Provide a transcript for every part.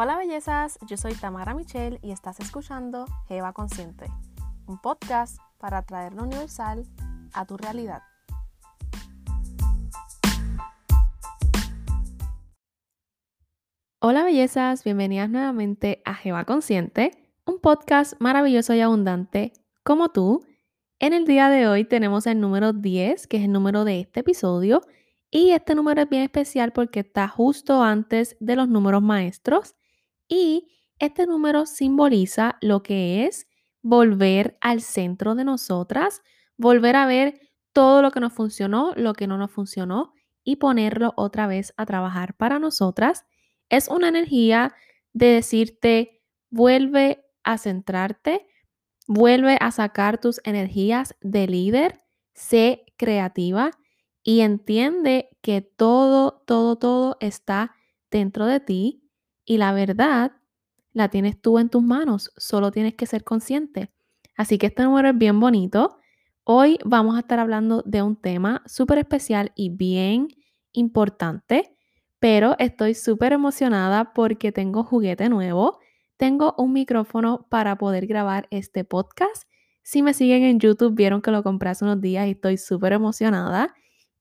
Hola bellezas, yo soy Tamara Michelle y estás escuchando Jeva Consciente, un podcast para traer lo universal a tu realidad. Hola bellezas, bienvenidas nuevamente a Jeva Consciente, un podcast maravilloso y abundante como tú. En el día de hoy tenemos el número 10, que es el número de este episodio, y este número es bien especial porque está justo antes de los números maestros y este número simboliza lo que es volver al centro de nosotras, volver a ver todo lo que nos funcionó, lo que no nos funcionó y ponerlo otra vez a trabajar para nosotras. Es una energía de decirte, vuelve a centrarte, vuelve a sacar tus energías de líder, sé creativa y entiende que todo, todo, todo está dentro de ti y la verdad la tienes tú en tus manos, solo tienes que ser consciente. Así que este número es bien bonito. Hoy vamos a estar hablando de un tema súper especial y bien importante, pero estoy súper emocionada porque tengo juguete nuevo. Tengo un micrófono para poder grabar este podcast. Si me siguen en YouTube, vieron que lo compré hace unos días y estoy súper emocionada.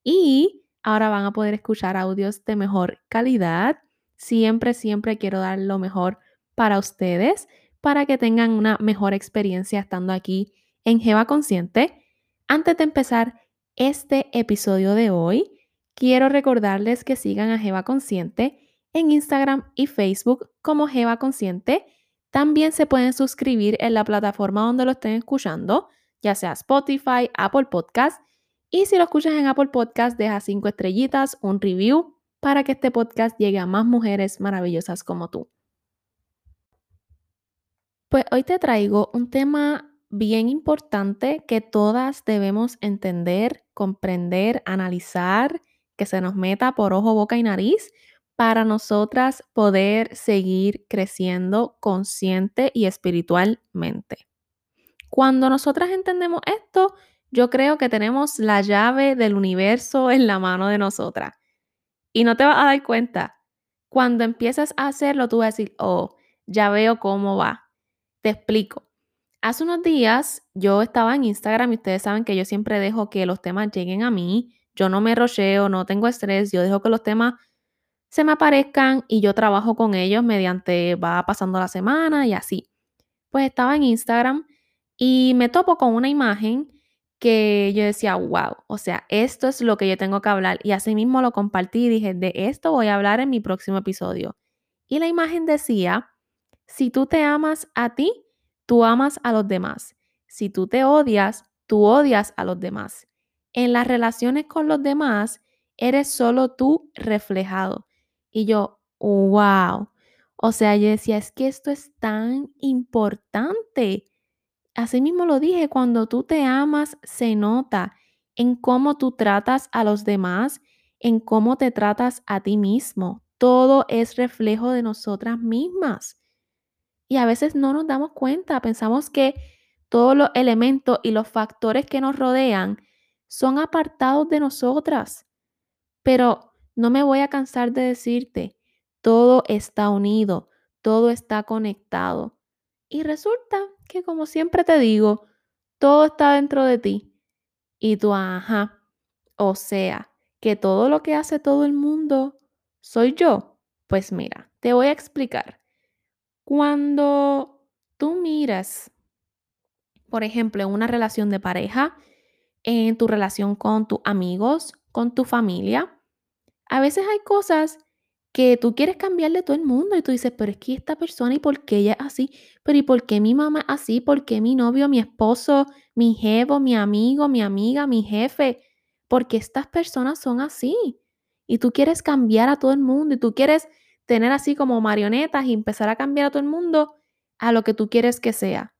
Y ahora van a poder escuchar audios de mejor calidad Siempre, siempre quiero dar lo mejor para ustedes, para que tengan una mejor experiencia estando aquí en Jeva Consciente. Antes de empezar este episodio de hoy, quiero recordarles que sigan a Jeva Consciente en Instagram y Facebook como Jeva Consciente. También se pueden suscribir en la plataforma donde lo estén escuchando, ya sea Spotify, Apple Podcast. Y si lo escuchas en Apple Podcast, deja cinco estrellitas, un review para que este podcast llegue a más mujeres maravillosas como tú. Pues hoy te traigo un tema bien importante que todas debemos entender, comprender, analizar, que se nos meta por ojo, boca y nariz para nosotras poder seguir creciendo consciente y espiritualmente. Cuando nosotras entendemos esto, yo creo que tenemos la llave del universo en la mano de nosotras. Y no te vas a dar cuenta. Cuando empiezas a hacerlo, tú vas a decir, oh, ya veo cómo va. Te explico. Hace unos días yo estaba en Instagram y ustedes saben que yo siempre dejo que los temas lleguen a mí. Yo no me rocheo, no tengo estrés, yo dejo que los temas se me aparezcan y yo trabajo con ellos mediante va pasando la semana y así. Pues estaba en Instagram y me topo con una imagen que yo decía, wow, o sea, esto es lo que yo tengo que hablar. Y así mismo lo compartí y dije, de esto voy a hablar en mi próximo episodio. Y la imagen decía, si tú te amas a ti, tú amas a los demás. Si tú te odias, tú odias a los demás. En las relaciones con los demás, eres solo tú reflejado. Y yo, wow. O sea, yo decía, es que esto es tan importante Asimismo lo dije, cuando tú te amas, se nota en cómo tú tratas a los demás, en cómo te tratas a ti mismo. Todo es reflejo de nosotras mismas. Y a veces no nos damos cuenta, pensamos que todos los elementos y los factores que nos rodean son apartados de nosotras. Pero no me voy a cansar de decirte, todo está unido, todo está conectado. Y resulta que, como siempre te digo, todo está dentro de ti. Y tú, ajá, o sea, que todo lo que hace todo el mundo soy yo. Pues mira, te voy a explicar. Cuando tú miras, por ejemplo, en una relación de pareja, en tu relación con tus amigos, con tu familia, a veces hay cosas que tú quieres cambiarle todo el mundo y tú dices, pero es que esta persona y por qué ella es así, pero y por qué mi mamá es así, por qué mi novio, mi esposo, mi jefe, mi amigo, mi amiga, mi jefe, porque estas personas son así. Y tú quieres cambiar a todo el mundo y tú quieres tener así como marionetas y empezar a cambiar a todo el mundo a lo que tú quieres que sea.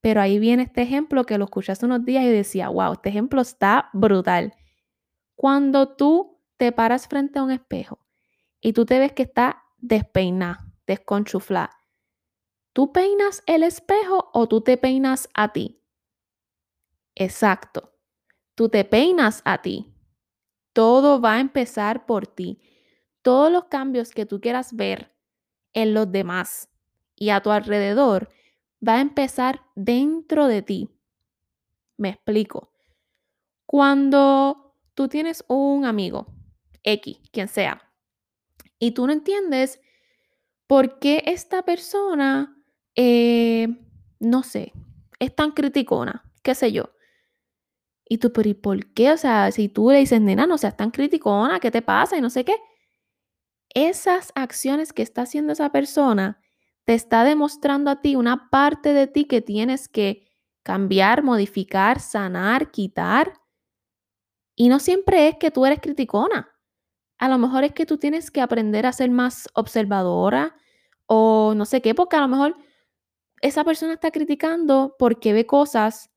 Pero ahí viene este ejemplo que lo escuché hace unos días y decía, wow, este ejemplo está brutal. Cuando tú te paras frente a un espejo y tú te ves que está despeinada, desconchuflada. ¿Tú peinas el espejo o tú te peinas a ti? Exacto. Tú te peinas a ti. Todo va a empezar por ti. Todos los cambios que tú quieras ver en los demás y a tu alrededor va a empezar dentro de ti. Me explico. Cuando tú tienes un amigo, X, quien sea, y tú no entiendes por qué esta persona, eh, no sé, es tan criticona, qué sé yo. Y tú, pero ¿y por qué? O sea, si tú le dices, nena, no seas tan criticona, ¿qué te pasa? Y no sé qué. Esas acciones que está haciendo esa persona te está demostrando a ti una parte de ti que tienes que cambiar, modificar, sanar, quitar. Y no siempre es que tú eres criticona. A lo mejor es que tú tienes que aprender a ser más observadora o no sé qué, porque a lo mejor esa persona está criticando porque ve cosas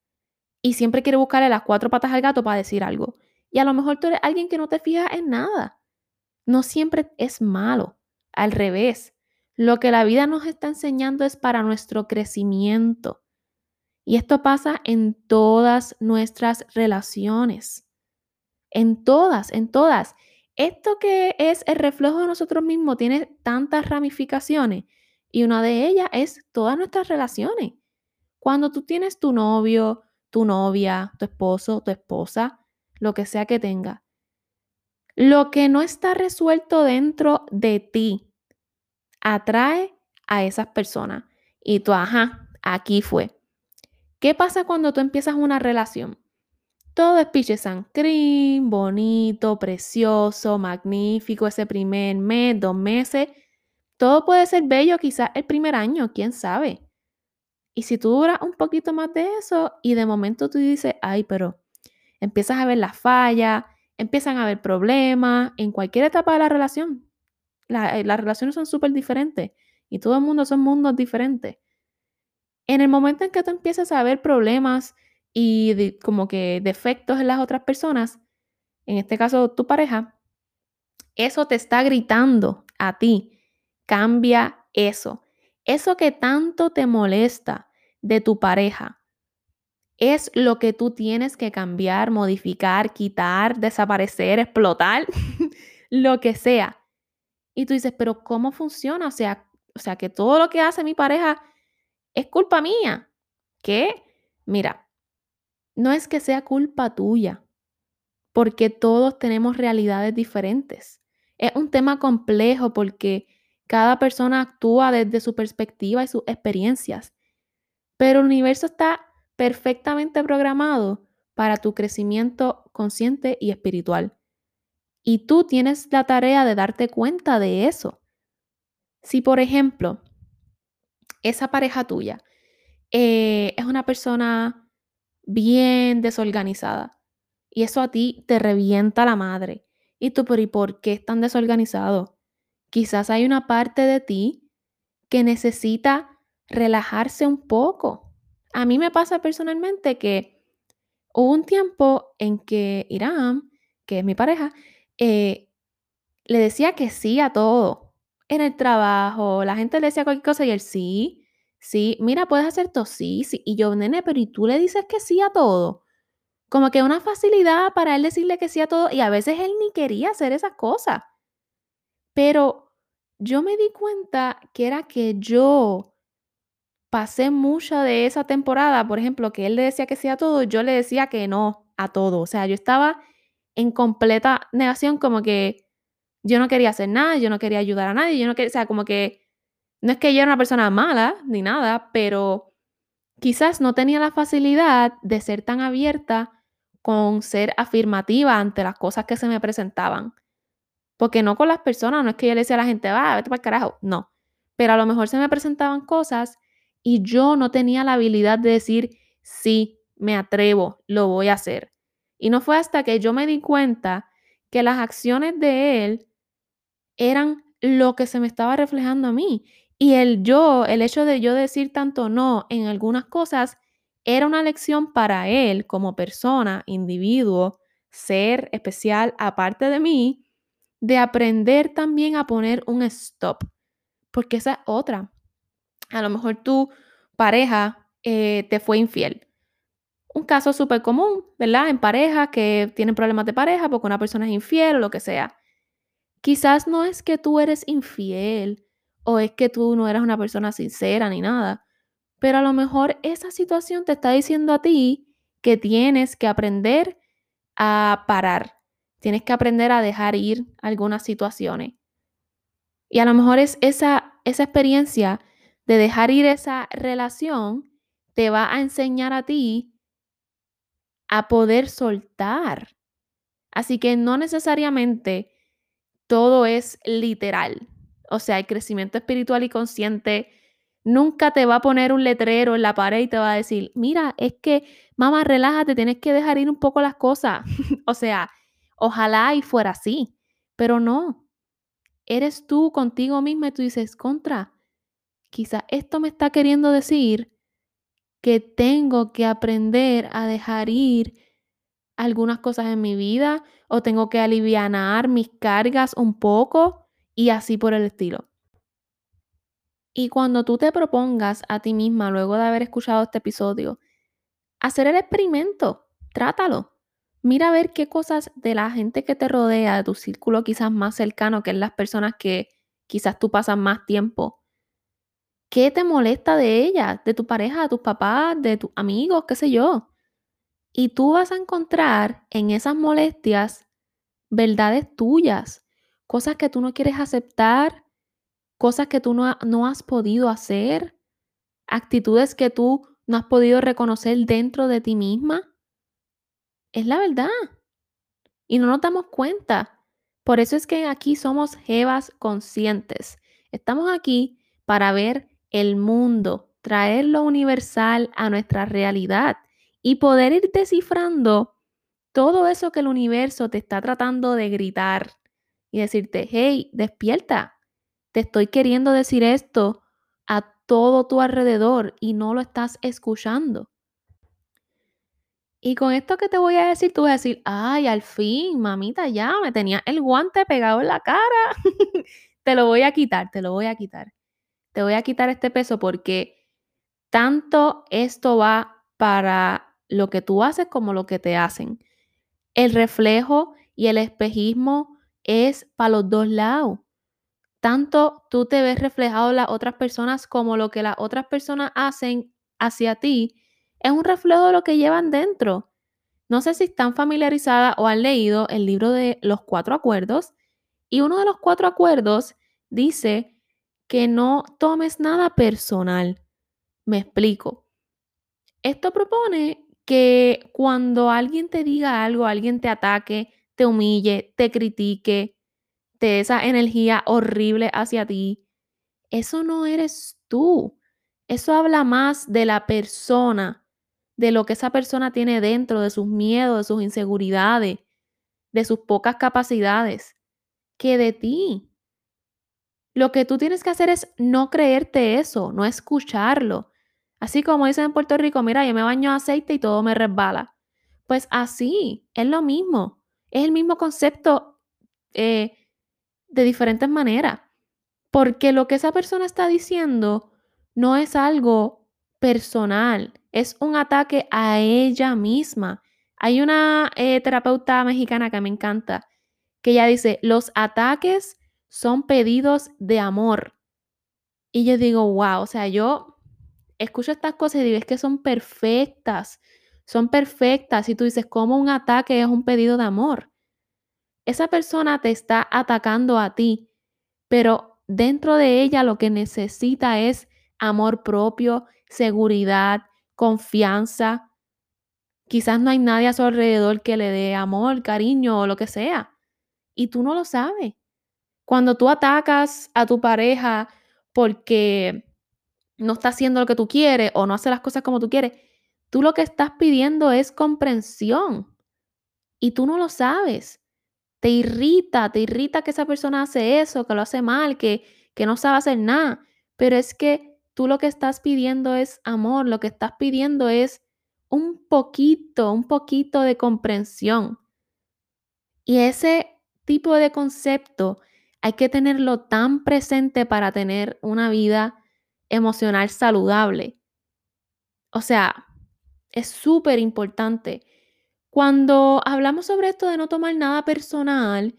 y siempre quiere buscarle las cuatro patas al gato para decir algo. Y a lo mejor tú eres alguien que no te fijas en nada. No siempre es malo. Al revés, lo que la vida nos está enseñando es para nuestro crecimiento. Y esto pasa en todas nuestras relaciones. En todas, en todas. Esto que es el reflejo de nosotros mismos tiene tantas ramificaciones y una de ellas es todas nuestras relaciones. Cuando tú tienes tu novio, tu novia, tu esposo, tu esposa, lo que sea que tenga, lo que no está resuelto dentro de ti atrae a esas personas. Y tú, ajá, aquí fue. ¿Qué pasa cuando tú empiezas una relación? Todo es piche cream, bonito, precioso, magnífico ese primer mes, dos meses. Todo puede ser bello quizás el primer año, quién sabe. Y si tú duras un poquito más de eso y de momento tú dices, ay, pero empiezas a ver las fallas, empiezan a haber problemas en cualquier etapa de la relación. Eh, las relaciones son súper diferentes y todo el mundo son mundos diferentes. En el momento en que tú empiezas a ver problemas y como que defectos en las otras personas, en este caso tu pareja, eso te está gritando a ti. Cambia eso. Eso que tanto te molesta de tu pareja es lo que tú tienes que cambiar, modificar, quitar, desaparecer, explotar, lo que sea. Y tú dices, pero ¿cómo funciona? O sea, o sea, que todo lo que hace mi pareja es culpa mía. ¿Qué? Mira, no es que sea culpa tuya, porque todos tenemos realidades diferentes. Es un tema complejo porque cada persona actúa desde su perspectiva y sus experiencias, pero el universo está perfectamente programado para tu crecimiento consciente y espiritual. Y tú tienes la tarea de darte cuenta de eso. Si, por ejemplo, esa pareja tuya eh, es una persona bien desorganizada y eso a ti te revienta la madre. Y tú, ¿y por qué es tan desorganizado? Quizás hay una parte de ti que necesita relajarse un poco. A mí me pasa personalmente que hubo un tiempo en que Irán, que es mi pareja, eh, le decía que sí a todo. En el trabajo, la gente le decía cualquier cosa y él sí, sí, mira, puedes hacer todo, sí, sí. Y yo, nene, pero ¿y tú le dices que sí a todo? Como que una facilidad para él decirle que sí a todo y a veces él ni quería hacer esas cosas. Pero yo me di cuenta que era que yo pasé mucha de esa temporada, por ejemplo, que él le decía que sí a todo, yo le decía que no a todo. O sea, yo estaba en completa negación, como que yo no quería hacer nada, yo no quería ayudar a nadie, yo no quería, o sea, como que no es que yo era una persona mala ni nada, pero quizás no tenía la facilidad de ser tan abierta con ser afirmativa ante las cosas que se me presentaban. Porque no con las personas, no es que yo le decía a la gente, va, vete para el carajo, no. Pero a lo mejor se me presentaban cosas y yo no tenía la habilidad de decir, sí, me atrevo, lo voy a hacer. Y no fue hasta que yo me di cuenta que las acciones de él eran lo que se me estaba reflejando a mí. Y el yo, el hecho de yo decir tanto no en algunas cosas, era una lección para él como persona, individuo, ser especial aparte de mí, de aprender también a poner un stop. Porque esa es otra. A lo mejor tu pareja eh, te fue infiel un caso súper común, ¿verdad? En parejas que tienen problemas de pareja porque una persona es infiel o lo que sea. Quizás no es que tú eres infiel o es que tú no eres una persona sincera ni nada. Pero a lo mejor esa situación te está diciendo a ti que tienes que aprender a parar, tienes que aprender a dejar ir algunas situaciones. Y a lo mejor es esa, esa experiencia de dejar ir esa relación te va a enseñar a ti a poder soltar. Así que no necesariamente todo es literal. O sea, el crecimiento espiritual y consciente nunca te va a poner un letrero en la pared y te va a decir, mira, es que, mamá, relájate, tienes que dejar ir un poco las cosas. o sea, ojalá y fuera así, pero no. Eres tú contigo misma y tú dices, contra, quizá esto me está queriendo decir que tengo que aprender a dejar ir algunas cosas en mi vida o tengo que aliviar mis cargas un poco y así por el estilo. Y cuando tú te propongas a ti misma, luego de haber escuchado este episodio, hacer el experimento, trátalo. Mira a ver qué cosas de la gente que te rodea, de tu círculo quizás más cercano, que es las personas que quizás tú pasas más tiempo. ¿Qué te molesta de ellas, de tu pareja, de tus papás, de tus amigos, qué sé yo? Y tú vas a encontrar en esas molestias verdades tuyas, cosas que tú no quieres aceptar, cosas que tú no, no has podido hacer, actitudes que tú no has podido reconocer dentro de ti misma. Es la verdad. Y no nos damos cuenta. Por eso es que aquí somos jevas conscientes. Estamos aquí para ver el mundo, traer lo universal a nuestra realidad y poder ir descifrando todo eso que el universo te está tratando de gritar y decirte, hey, despierta, te estoy queriendo decir esto a todo tu alrededor y no lo estás escuchando. Y con esto que te voy a decir, tú vas a decir, ay, al fin, mamita, ya me tenía el guante pegado en la cara. te lo voy a quitar, te lo voy a quitar. Te voy a quitar este peso porque tanto esto va para lo que tú haces como lo que te hacen. El reflejo y el espejismo es para los dos lados. Tanto tú te ves reflejado en las otras personas como lo que las otras personas hacen hacia ti es un reflejo de lo que llevan dentro. No sé si están familiarizadas o han leído el libro de los cuatro acuerdos y uno de los cuatro acuerdos dice que no tomes nada personal. Me explico. Esto propone que cuando alguien te diga algo, alguien te ataque, te humille, te critique, te dé esa energía horrible hacia ti, eso no eres tú. Eso habla más de la persona, de lo que esa persona tiene dentro, de sus miedos, de sus inseguridades, de sus pocas capacidades, que de ti. Lo que tú tienes que hacer es no creerte eso, no escucharlo. Así como dicen en Puerto Rico, mira, yo me baño aceite y todo me resbala. Pues así, es lo mismo. Es el mismo concepto eh, de diferentes maneras. Porque lo que esa persona está diciendo no es algo personal, es un ataque a ella misma. Hay una eh, terapeuta mexicana que me encanta, que ella dice, los ataques son pedidos de amor. Y yo digo, wow, o sea, yo escucho estas cosas y digo, que son perfectas, son perfectas. Y tú dices, ¿cómo un ataque es un pedido de amor? Esa persona te está atacando a ti, pero dentro de ella lo que necesita es amor propio, seguridad, confianza. Quizás no hay nadie a su alrededor que le dé amor, cariño o lo que sea. Y tú no lo sabes. Cuando tú atacas a tu pareja porque no está haciendo lo que tú quieres o no hace las cosas como tú quieres, tú lo que estás pidiendo es comprensión y tú no lo sabes. Te irrita, te irrita que esa persona hace eso, que lo hace mal, que, que no sabe hacer nada, pero es que tú lo que estás pidiendo es amor, lo que estás pidiendo es un poquito, un poquito de comprensión. Y ese tipo de concepto hay que tenerlo tan presente para tener una vida emocional saludable. O sea, es súper importante. Cuando hablamos sobre esto de no tomar nada personal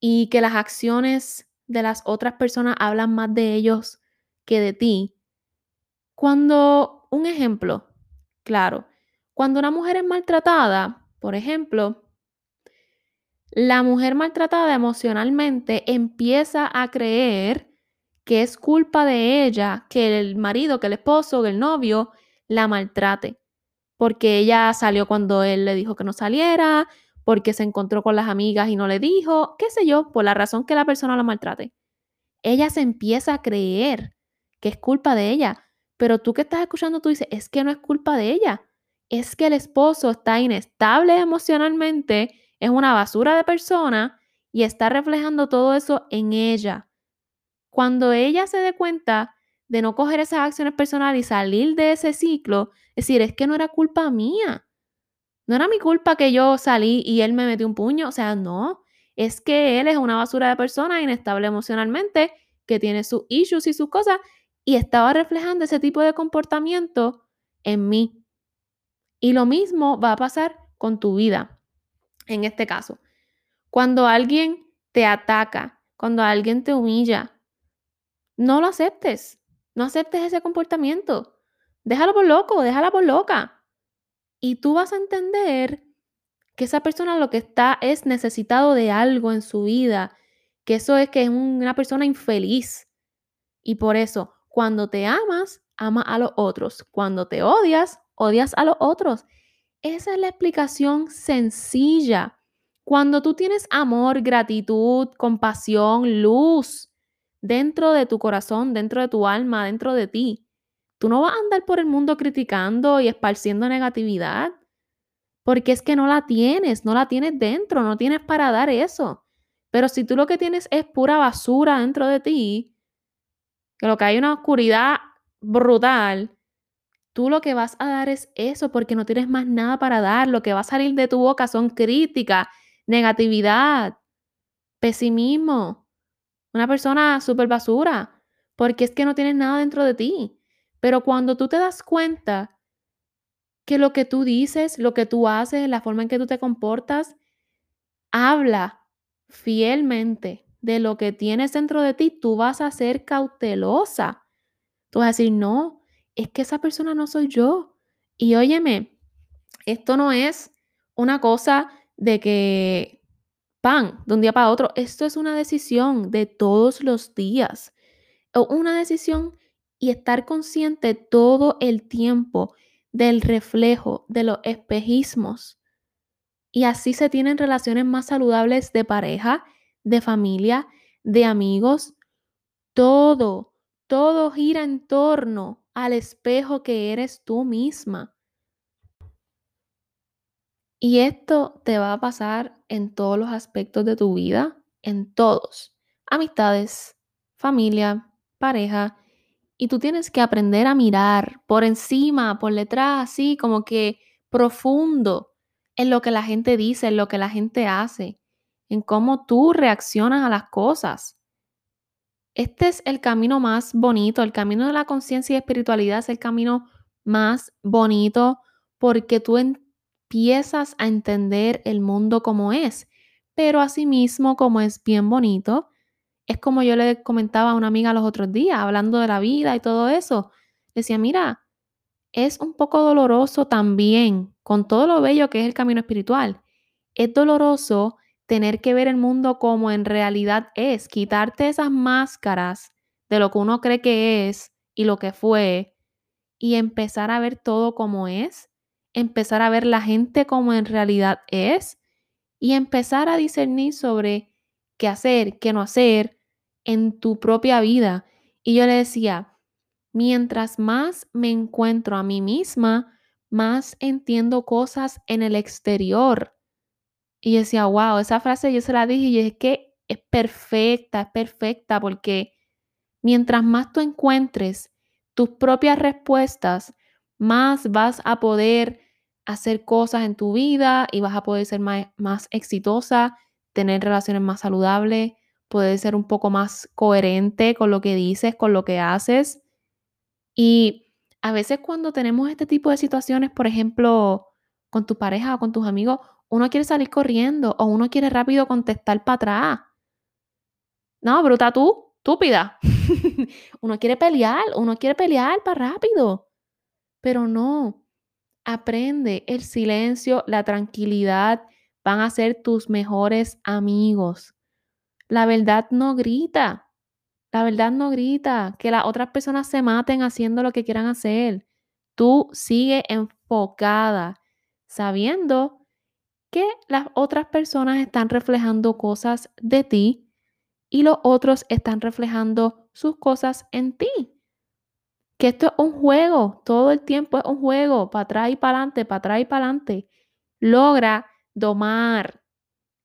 y que las acciones de las otras personas hablan más de ellos que de ti. Cuando, un ejemplo, claro, cuando una mujer es maltratada, por ejemplo, la mujer maltratada emocionalmente empieza a creer que es culpa de ella que el marido, que el esposo, que el novio la maltrate, porque ella salió cuando él le dijo que no saliera, porque se encontró con las amigas y no le dijo, qué sé yo, por la razón que la persona la maltrate. Ella se empieza a creer que es culpa de ella, pero tú que estás escuchando, tú dices, es que no es culpa de ella, es que el esposo está inestable emocionalmente, es una basura de persona y está reflejando todo eso en ella. Cuando ella se dé cuenta de no coger esas acciones personales y salir de ese ciclo, es decir, es que no era culpa mía. No era mi culpa que yo salí y él me metió un puño, o sea, no. Es que él es una basura de persona inestable emocionalmente, que tiene sus issues y sus cosas, y estaba reflejando ese tipo de comportamiento en mí. Y lo mismo va a pasar con tu vida, en este caso. Cuando alguien te ataca, cuando alguien te humilla, no lo aceptes. No aceptes ese comportamiento. Déjalo por loco, déjala por loca. Y tú vas a entender que esa persona lo que está es necesitado de algo en su vida, que eso es que es una persona infeliz. Y por eso, cuando te amas, ama a los otros. Cuando te odias, odias a los otros. Esa es la explicación sencilla. Cuando tú tienes amor, gratitud, compasión, luz dentro de tu corazón, dentro de tu alma, dentro de ti, tú no vas a andar por el mundo criticando y esparciendo negatividad. Porque es que no la tienes, no la tienes dentro, no tienes para dar eso. Pero si tú lo que tienes es pura basura dentro de ti, que lo que hay una oscuridad brutal, tú lo que vas a dar es eso porque no tienes más nada para dar. Lo que va a salir de tu boca son críticas, negatividad, pesimismo, una persona súper basura, porque es que no tienes nada dentro de ti. Pero cuando tú te das cuenta que lo que tú dices, lo que tú haces, la forma en que tú te comportas, habla fielmente de lo que tienes dentro de ti, tú vas a ser cautelosa. Tú vas a decir, no, es que esa persona no soy yo. Y óyeme, esto no es una cosa de que, pan, de un día para otro, esto es una decisión de todos los días. Una decisión y estar consciente todo el tiempo del reflejo, de los espejismos. Y así se tienen relaciones más saludables de pareja, de familia, de amigos. Todo, todo gira en torno al espejo que eres tú misma. Y esto te va a pasar en todos los aspectos de tu vida, en todos. Amistades, familia, pareja, y tú tienes que aprender a mirar por encima, por detrás, así como que profundo en lo que la gente dice, en lo que la gente hace, en cómo tú reaccionas a las cosas. Este es el camino más bonito, el camino de la conciencia y espiritualidad es el camino más bonito porque tú empiezas a entender el mundo como es, pero asimismo como es bien bonito, es como yo le comentaba a una amiga los otros días, hablando de la vida y todo eso. Decía, mira, es un poco doloroso también, con todo lo bello que es el camino espiritual. Es doloroso tener que ver el mundo como en realidad es, quitarte esas máscaras de lo que uno cree que es y lo que fue y empezar a ver todo como es, empezar a ver la gente como en realidad es y empezar a discernir sobre qué hacer, qué no hacer en tu propia vida. Y yo le decía, mientras más me encuentro a mí misma, más entiendo cosas en el exterior. Y decía, wow, esa frase yo se la dije y es que es perfecta, es perfecta, porque mientras más tú encuentres tus propias respuestas, más vas a poder hacer cosas en tu vida y vas a poder ser más, más exitosa, tener relaciones más saludables, poder ser un poco más coherente con lo que dices, con lo que haces. Y a veces cuando tenemos este tipo de situaciones, por ejemplo, con tu pareja o con tus amigos, uno quiere salir corriendo o uno quiere rápido contestar para atrás. No, bruta tú, estúpida. uno quiere pelear, uno quiere pelear para rápido. Pero no, aprende el silencio, la tranquilidad van a ser tus mejores amigos. La verdad no grita. La verdad no grita. Que las otras personas se maten haciendo lo que quieran hacer. Tú sigue enfocada, sabiendo que las otras personas están reflejando cosas de ti y los otros están reflejando sus cosas en ti. Que esto es un juego, todo el tiempo es un juego, para atrás y para adelante, para atrás y para adelante. Logra domar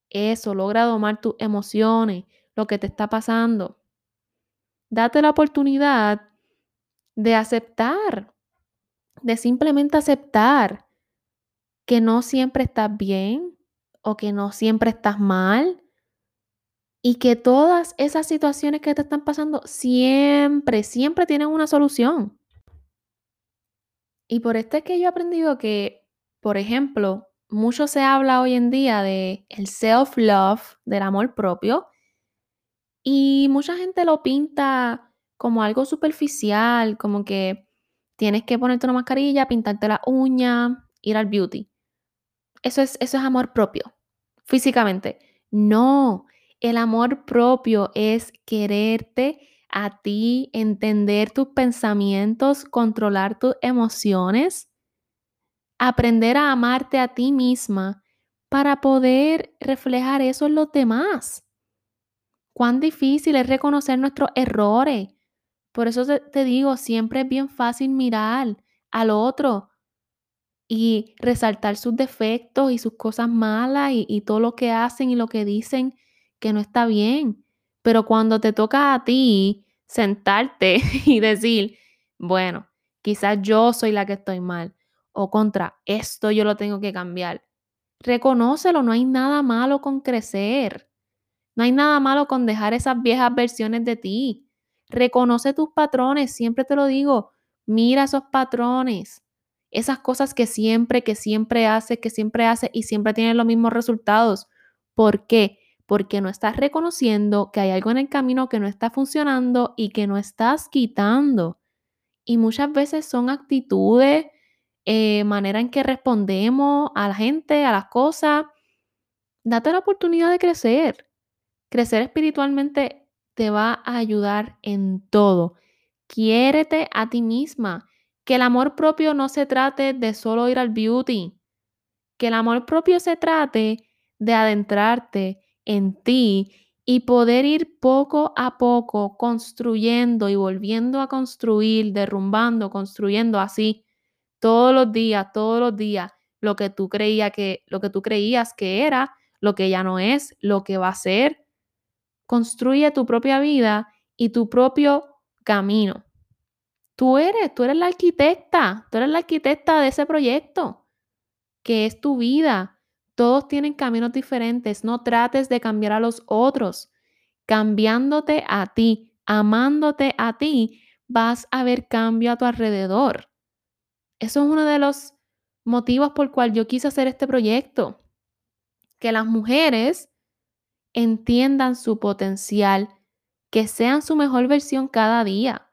eso, logra domar tus emociones, lo que te está pasando. Date la oportunidad de aceptar, de simplemente aceptar que no siempre estás bien o que no siempre estás mal y que todas esas situaciones que te están pasando siempre, siempre tienen una solución. Y por esto es que yo he aprendido que, por ejemplo, mucho se habla hoy en día de el self-love, del amor propio, y mucha gente lo pinta como algo superficial, como que tienes que ponerte una mascarilla, pintarte la uña, ir al beauty. Eso es, eso es amor propio, físicamente. No, el amor propio es quererte a ti, entender tus pensamientos, controlar tus emociones, aprender a amarte a ti misma para poder reflejar eso en los demás. Cuán difícil es reconocer nuestros errores. Por eso te, digo, siempre es bien fácil mirar al otro y resaltar sus defectos y sus cosas malas y, y todo lo que hacen y lo que dicen que no está bien. Pero cuando te toca a ti sentarte y decir, bueno, quizás yo soy la que estoy mal o contra esto yo lo tengo que cambiar. Reconócelo, no hay nada malo con crecer. No hay nada malo con dejar esas viejas versiones de ti. Reconoce tus patrones, siempre te lo digo, mira esos patrones, esas cosas que siempre, que siempre haces, que siempre haces y siempre tienen los mismos resultados. ¿Por qué? Porque no estás reconociendo que hay algo en el camino que no está funcionando y que no estás quitando. Y muchas veces son actitudes, eh, manera en que respondemos a la gente, a las cosas. Date la oportunidad de crecer. Crecer espiritualmente te va a ayudar en todo. Quiérete a ti misma. Que el amor propio no se trate de solo ir al beauty. Que el amor propio se trate de adentrarte en ti y poder ir poco a poco construyendo y volviendo a construir, derrumbando, construyendo así todos los días, todos los días lo que tú creías que lo que tú creías que era, lo que ya no es, lo que va a ser. Construye tu propia vida y tu propio camino. Tú eres, tú eres la arquitecta, tú eres la arquitecta de ese proyecto, que es tu vida. Todos tienen caminos diferentes, no trates de cambiar a los otros. Cambiándote a ti, amándote a ti, vas a ver cambio a tu alrededor. Eso es uno de los motivos por cual yo quise hacer este proyecto. Que las mujeres entiendan su potencial, que sean su mejor versión cada día.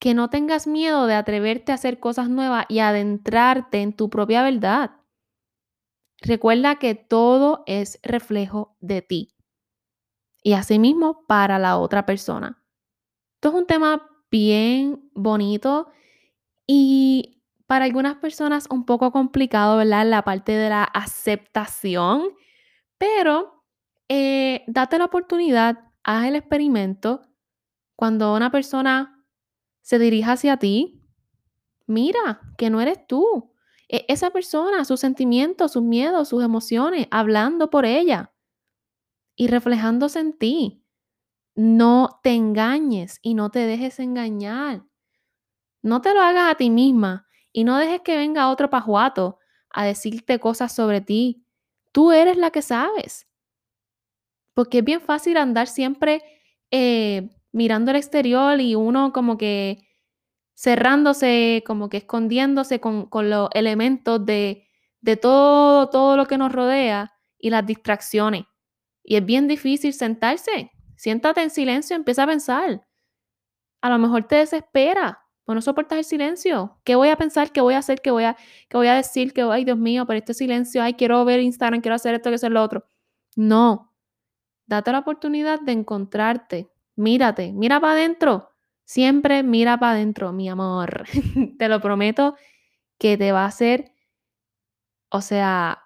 Que no tengas miedo de atreverte a hacer cosas nuevas y adentrarte en tu propia verdad. Recuerda que todo es reflejo de ti. Y asimismo para la otra persona. Esto es un tema bien bonito y para algunas personas un poco complicado, ¿verdad? La parte de la aceptación, pero eh, date la oportunidad, haz el experimento. Cuando una persona se dirija hacia ti, mira que no eres tú. E, esa persona, sus sentimientos, sus miedos, sus emociones, hablando por ella y reflejándose en ti. No te engañes y no te dejes engañar. No te lo hagas a ti misma y no dejes que venga otro pajuato a decirte cosas sobre ti. Tú eres la que sabes. Porque es bien fácil andar siempre eh, mirando el exterior y uno como que cerrándose, como que escondiéndose con, los elementos de, de todo, todo lo que nos rodea y las distracciones. Y es bien difícil sentarse, Siéntate en silencio, empieza a pensar. A lo mejor te desespera, o no soportas el silencio. ¿Qué voy a pensar? ¿Qué voy a hacer? ¿Qué voy a, qué voy a decir? Que, ay, Dios mío, pero este silencio, ay, quiero ver Instagram, quiero hacer esto, quiero hacer lo otro. No. Date la oportunidad de encontrarte. Mírate, mira para adentro. Siempre mira para adentro, mi amor. te lo prometo que te va a hacer, o sea,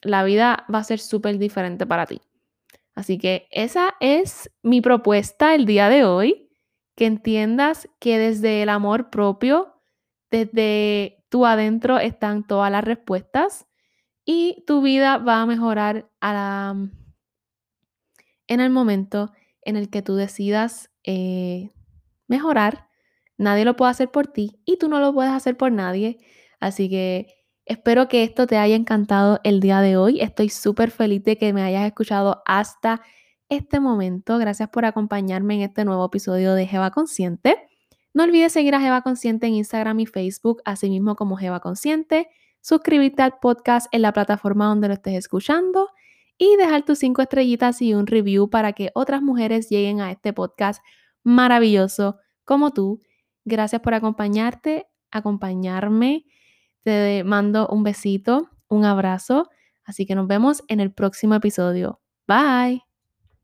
la vida va a ser súper diferente para ti. Así que esa es mi propuesta el día de hoy, que entiendas que desde el amor propio, desde tu adentro están todas las respuestas y tu vida va a mejorar en el momento en el que tú decidas eh, mejorar. Nadie lo puede hacer por ti y tú no lo puedes hacer por nadie. Así que espero que esto te haya encantado el día de hoy. Estoy súper feliz de que me hayas escuchado hasta este momento. Gracias por acompañarme en este nuevo episodio de Jeva Consciente. No olvides seguir a Jeva Consciente en Instagram y Facebook, así mismo como Jeva Consciente. Suscribirte al podcast en la plataforma donde lo estés escuchando y dejar tus cinco estrellitas y un review para que otras mujeres lleguen a este podcast maravilloso como tú. Gracias por acompañarte, acompañarme. Te mando un besito, un abrazo. Así que nos vemos en el próximo episodio. Bye.